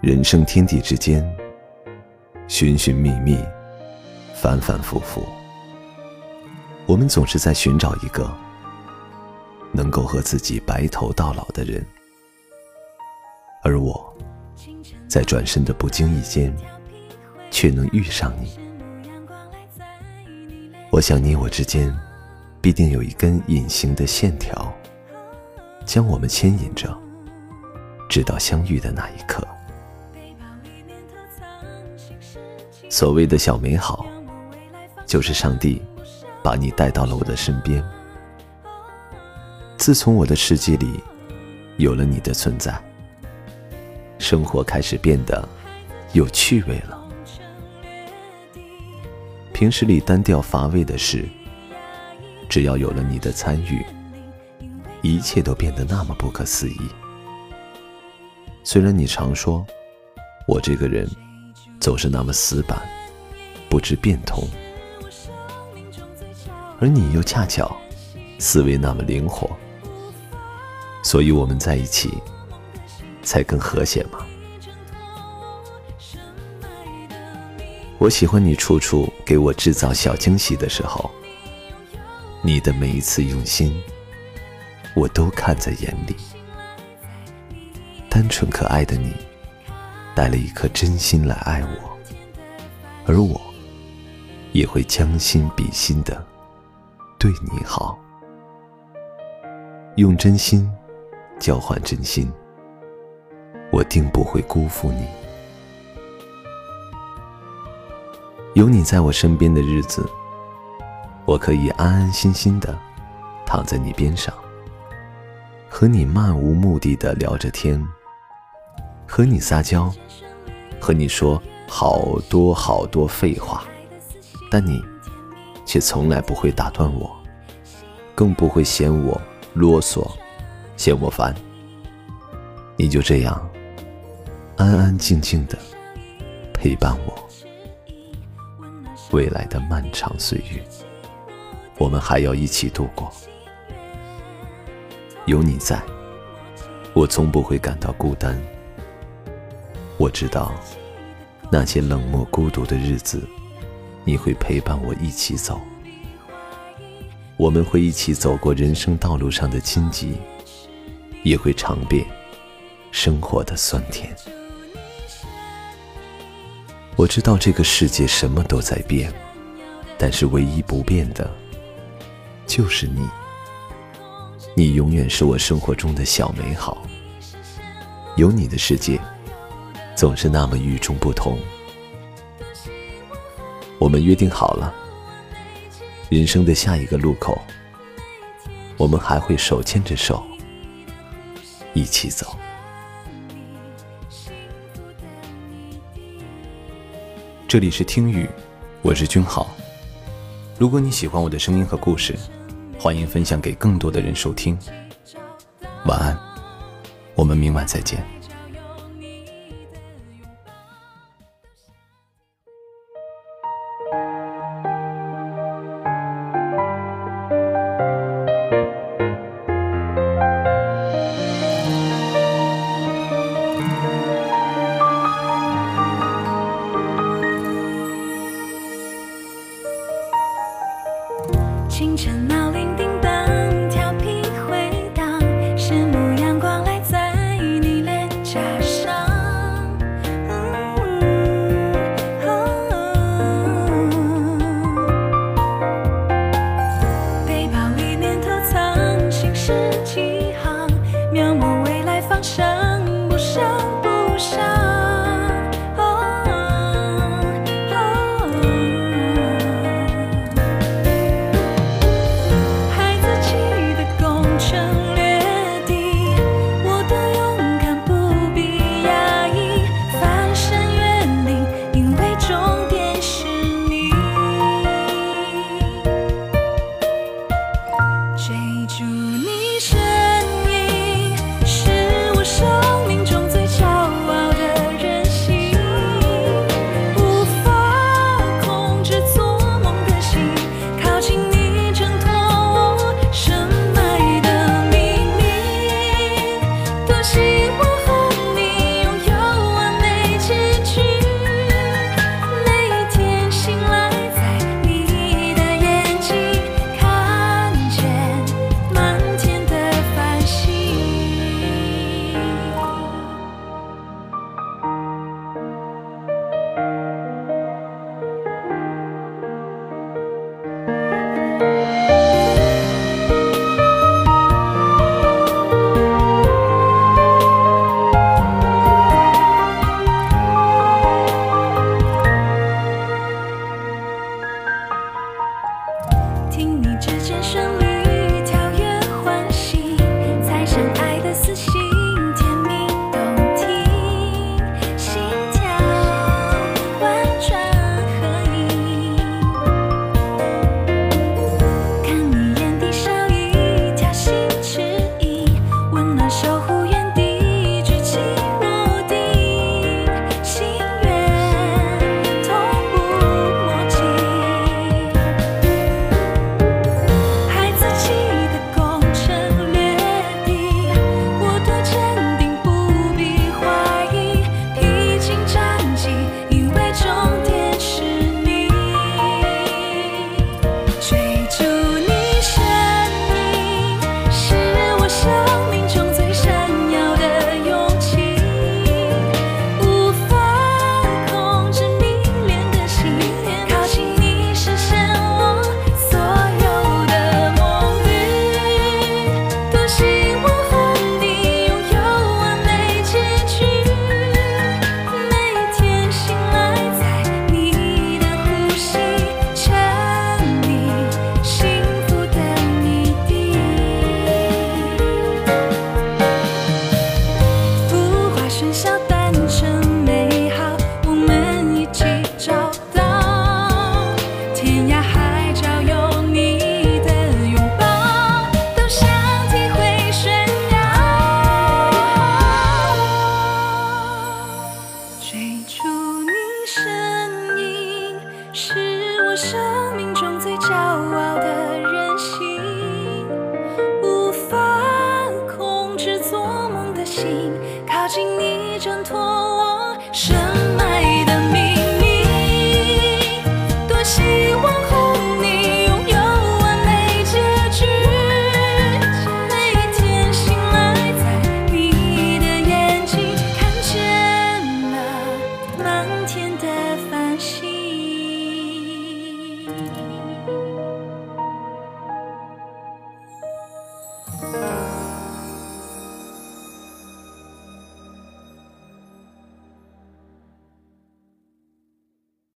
人生天地之间，寻寻觅觅，反反复复，我们总是在寻找一个能够和自己白头到老的人，而我，在转身的不经意间，却能遇上你。我想你我之间，必定有一根隐形的线条，将我们牵引着。直到相遇的那一刻，所谓的小美好，就是上帝把你带到了我的身边。自从我的世界里有了你的存在，生活开始变得有趣味了。平时里单调乏味的事，只要有了你的参与，一切都变得那么不可思议。虽然你常说，我这个人总是那么死板，不知变通，而你又恰巧思维那么灵活，所以我们在一起才更和谐嘛。我喜欢你处处给我制造小惊喜的时候，你的每一次用心，我都看在眼里。单纯可爱的你，带了一颗真心来爱我，而我也会将心比心的对你好，用真心交换真心，我定不会辜负你。有你在我身边的日子，我可以安安心心的躺在你边上，和你漫无目的的聊着天。和你撒娇，和你说好多好多废话，但你却从来不会打断我，更不会嫌我啰嗦，嫌我烦。你就这样安安静静的陪伴我，未来的漫长岁月，我们还要一起度过。有你在，我从不会感到孤单。我知道，那些冷漠孤独的日子，你会陪伴我一起走。我们会一起走过人生道路上的荆棘，也会尝遍生活的酸甜。我知道这个世界什么都在变，但是唯一不变的，就是你。你永远是我生活中的小美好。有你的世界。总是那么与众不同。我们约定好了，人生的下一个路口，我们还会手牵着手一起走。这里是听雨，我是君豪。如果你喜欢我的声音和故事，欢迎分享给更多的人收听。晚安，我们明晚再见。未